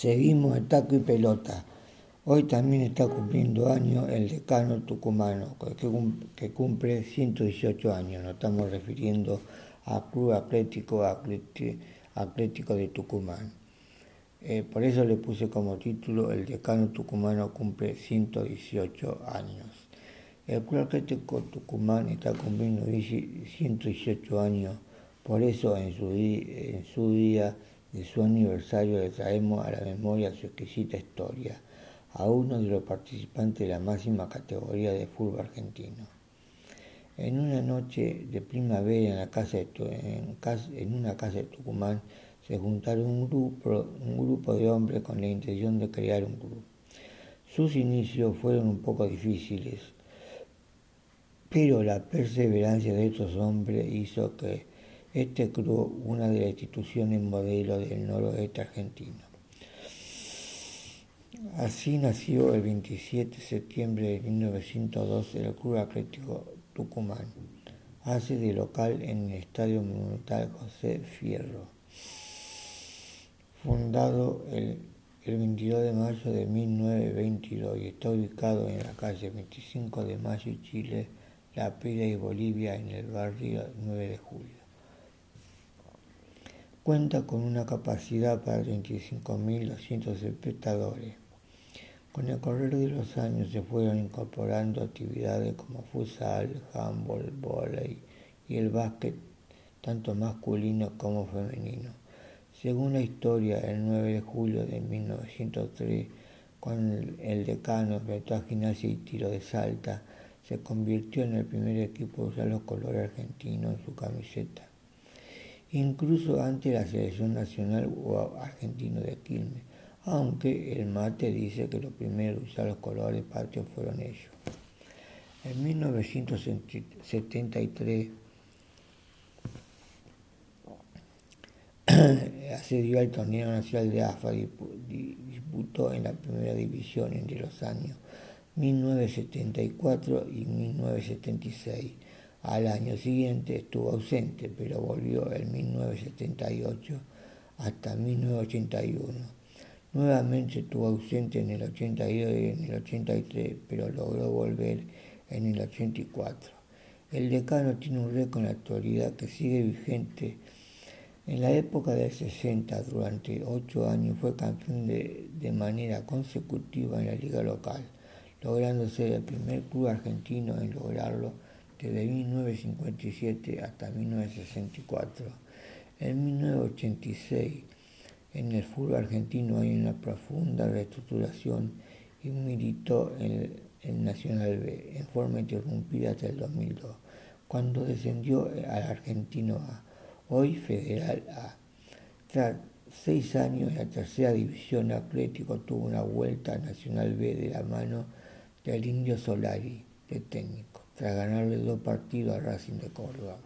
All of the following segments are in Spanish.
Seguimos en taco y pelota. Hoy también está cumpliendo años el decano tucumano, que cumple 118 años. Nos estamos refiriendo a Club Atlético de Tucumán. Eh, por eso le puse como título El decano tucumano cumple 118 años. El Club Atlético Tucumán está cumpliendo 118 años, por eso en su día de su aniversario le traemos a la memoria su exquisita historia, a uno de los participantes de la máxima categoría de fútbol argentino. En una noche de primavera en, una casa de Tucumán se juntaron un grupo, un grupo de hombres con la intención de crear un club. Sus inicios fueron un poco difíciles, pero la perseverancia de estos hombres hizo que este club una de las instituciones modelo del noroeste argentino. Así nació el 27 de septiembre de 1912 el Club Atlético Tucumán, hace de local en el Estadio Monumental José Fierro. Fundado el, el 22 de mayo de 1922 y está ubicado en la calle 25 de Mayo Chile, La Pira y Bolivia en el barrio 9 de Julio. Cuenta con una capacidad para 35.200 espectadores. Con el correr de los años se fueron incorporando actividades como futsal, handball, volei y el básquet, tanto masculino como femenino. Según la historia, el 9 de julio de 1903, cuando el decano a gimnasia y tiro de salta, se convirtió en el primer equipo a usar los colores argentinos en su camiseta incluso ante la selección nacional o argentino de Quilmes, aunque el mate dice que los primeros a usar los colores patrios fueron ellos. En 1973 accedió al torneo nacional de AFA, disputó en la primera división entre los años 1974 y 1976 al año siguiente estuvo ausente, pero volvió en 1978 hasta 1981. Nuevamente estuvo ausente en el 82 y en el 83, pero logró volver en el 84. El decano tiene un récord en la actualidad que sigue vigente. En la época del 60, durante ocho años, fue campeón de, de manera consecutiva en la liga local, logrando ser el primer club argentino en lograrlo desde 1957 hasta 1964. En 1986, en el fútbol argentino hay una profunda reestructuración y militó en el Nacional B en forma interrumpida hasta el 2002, cuando descendió al Argentino A, hoy Federal A. Tras seis años en la tercera división, Atlético tuvo una vuelta a Nacional B de la mano del Indio Solari de técnico tras ganarle dos partidos a Racing de Córdoba.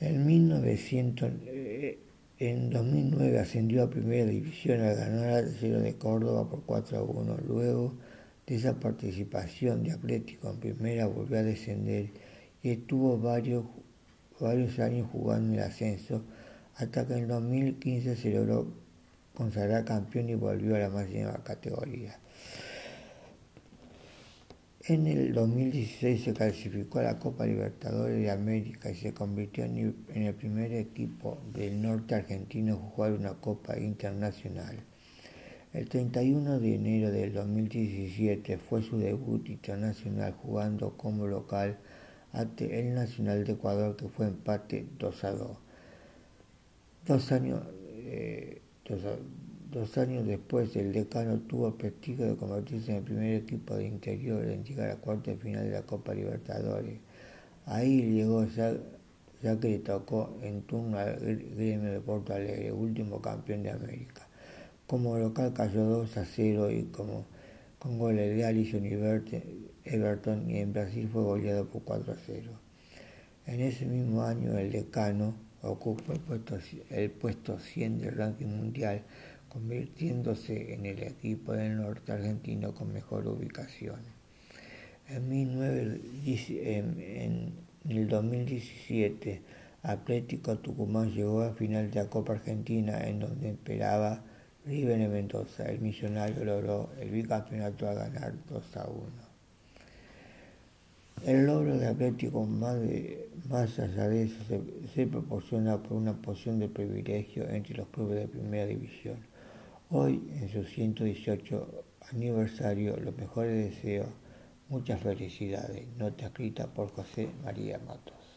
En, 1900, eh, en 2009 ascendió a Primera División al ganar al Tercero de Córdoba por 4 a 1. Luego de esa participación de Atlético en Primera volvió a descender y estuvo varios, varios años jugando en el ascenso hasta que en 2015 se logró consagrar campeón y volvió a la máxima categoría. En el 2016 se clasificó a la Copa Libertadores de América y se convirtió en el primer equipo del norte argentino a jugar una Copa Internacional. El 31 de enero del 2017 fue su debut internacional jugando como local ante el Nacional de Ecuador que fue empate 2 a 2. Dos años, eh, años después, el decano tuvo prestigio de convertirse en el primer equipo de interior en llegar a cuarta final de la Copa Libertadores. Ahí llegó ya, que le tocó en turno al gremio de Porto Alegre, último campeón de América. Como local cayó 2 a 0 y como con goles de Alison y Everton y en Brasil fue goleado por 4 a 0. En ese mismo año el decano ocupó el puesto, el puesto 100 del ranking mundial convirtiéndose en el equipo del norte argentino con mejor ubicación. En, el 2017 Atlético Tucumán llegó a final de la Copa Argentina en donde esperaba River en Mendoza. El millonario logró el bicampeonato a ganar 2 a 1. El logro de Atlético más, más allá de eso se, se, proporciona por una posición de privilegio entre los clubes de primera división. Hoy, en su 118 aniversario, los mejores deseos, muchas felicidades. Nota escrita por José María Matos.